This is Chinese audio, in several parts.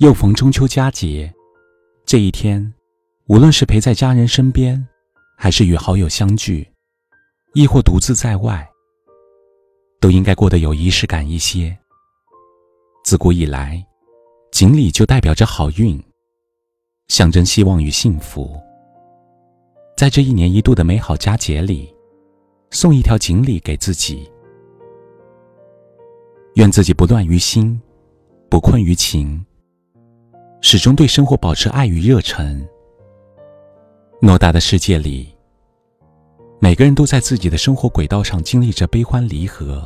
又逢中秋佳节，这一天，无论是陪在家人身边，还是与好友相聚，亦或独自在外，都应该过得有仪式感一些。自古以来，锦鲤就代表着好运，象征希望与幸福。在这一年一度的美好佳节里，送一条锦鲤给自己，愿自己不乱于心，不困于情，始终对生活保持爱与热忱。偌大的世界里，每个人都在自己的生活轨道上经历着悲欢离合，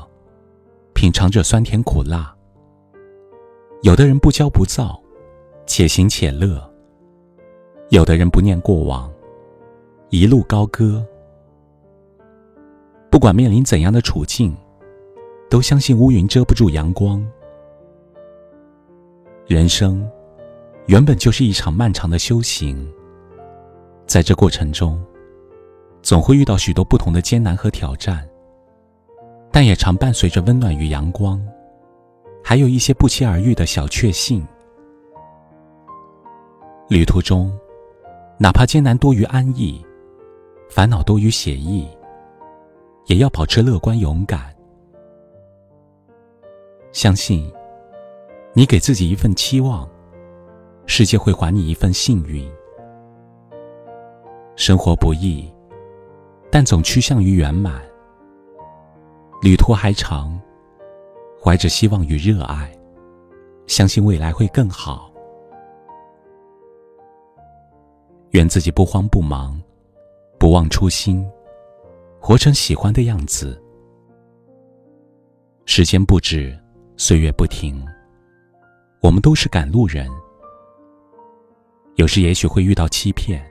品尝着酸甜苦辣。有的人不骄不躁，且行且乐；有的人不念过往。一路高歌，不管面临怎样的处境，都相信乌云遮不住阳光。人生原本就是一场漫长的修行，在这过程中，总会遇到许多不同的艰难和挑战，但也常伴随着温暖与阳光，还有一些不期而遇的小确幸。旅途中，哪怕艰难多于安逸。烦恼多于写意，也要保持乐观勇敢。相信，你给自己一份期望，世界会还你一份幸运。生活不易，但总趋向于圆满。旅途还长，怀着希望与热爱，相信未来会更好。愿自己不慌不忙。不忘初心，活成喜欢的样子。时间不止，岁月不停，我们都是赶路人。有时也许会遇到欺骗、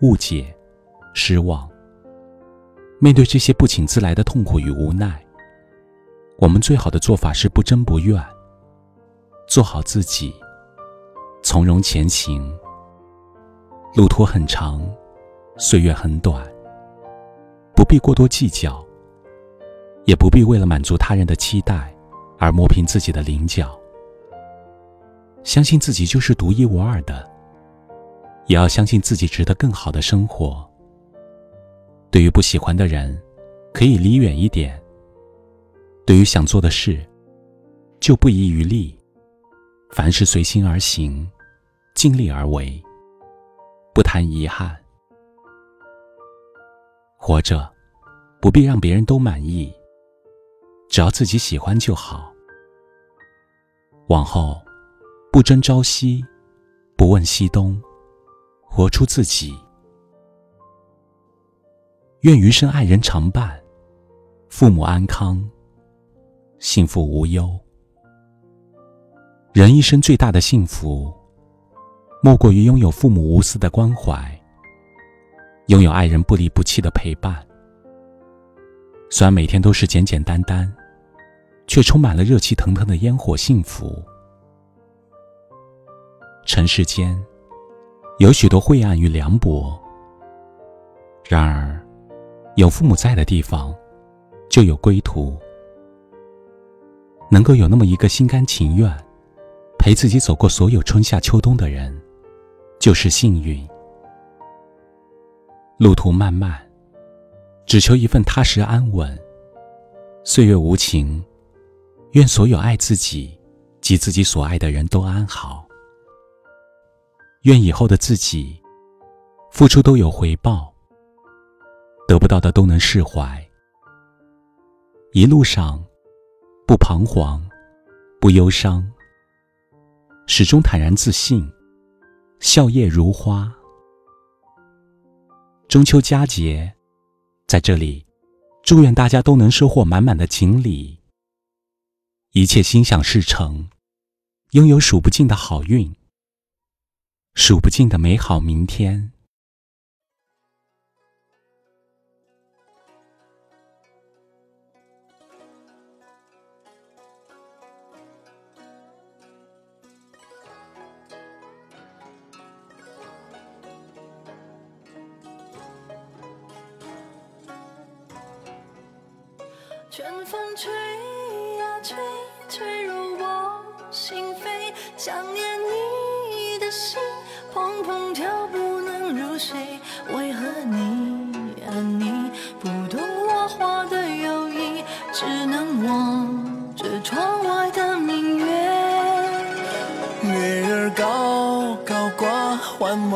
误解、失望。面对这些不请自来的痛苦与无奈，我们最好的做法是不争不怨，做好自己，从容前行。路途很长。岁月很短，不必过多计较，也不必为了满足他人的期待而磨平自己的棱角。相信自己就是独一无二的，也要相信自己值得更好的生活。对于不喜欢的人，可以离远一点；对于想做的事，就不遗余力。凡事随心而行，尽力而为，不谈遗憾。活着，不必让别人都满意，只要自己喜欢就好。往后，不争朝夕，不问西东，活出自己。愿余生爱人常伴，父母安康，幸福无忧。人一生最大的幸福，莫过于拥有父母无私的关怀。拥有爱人不离不弃的陪伴，虽然每天都是简简单单，却充满了热气腾腾的烟火幸福。尘世间有许多晦暗与凉薄，然而有父母在的地方，就有归途。能够有那么一个心甘情愿陪自己走过所有春夏秋冬的人，就是幸运。路途漫漫，只求一份踏实安稳。岁月无情，愿所有爱自己及自己所爱的人都安好。愿以后的自己，付出都有回报，得不到的都能释怀。一路上，不彷徨，不忧伤，始终坦然自信，笑靥如花。中秋佳节，在这里，祝愿大家都能收获满满的锦鲤，一切心想事成，拥有数不尽的好运，数不尽的美好明天。春风吹呀吹，吹入我心扉，想念你的心砰砰跳，不能入睡。为何你啊你不懂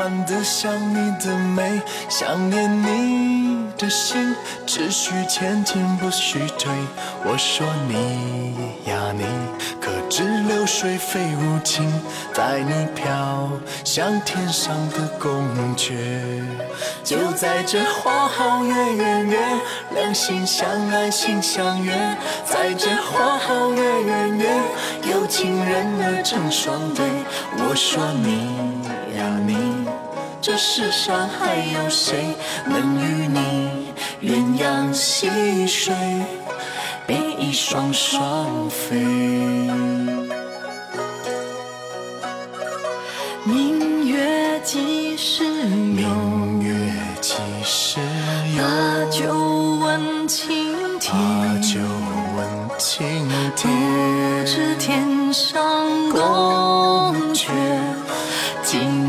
缓缓地想你的美，想念你的心，只需前进不需退。我说你呀你，可知流水非无情，带你飘向天上的宫阙。就在这花好月圆夜，两心相爱心相悦，在这花好月圆夜，有情人儿成双对。我说你，这世上还有谁能与你鸳鸯戏水，比翼双双飞？明月几时有？明月几时有？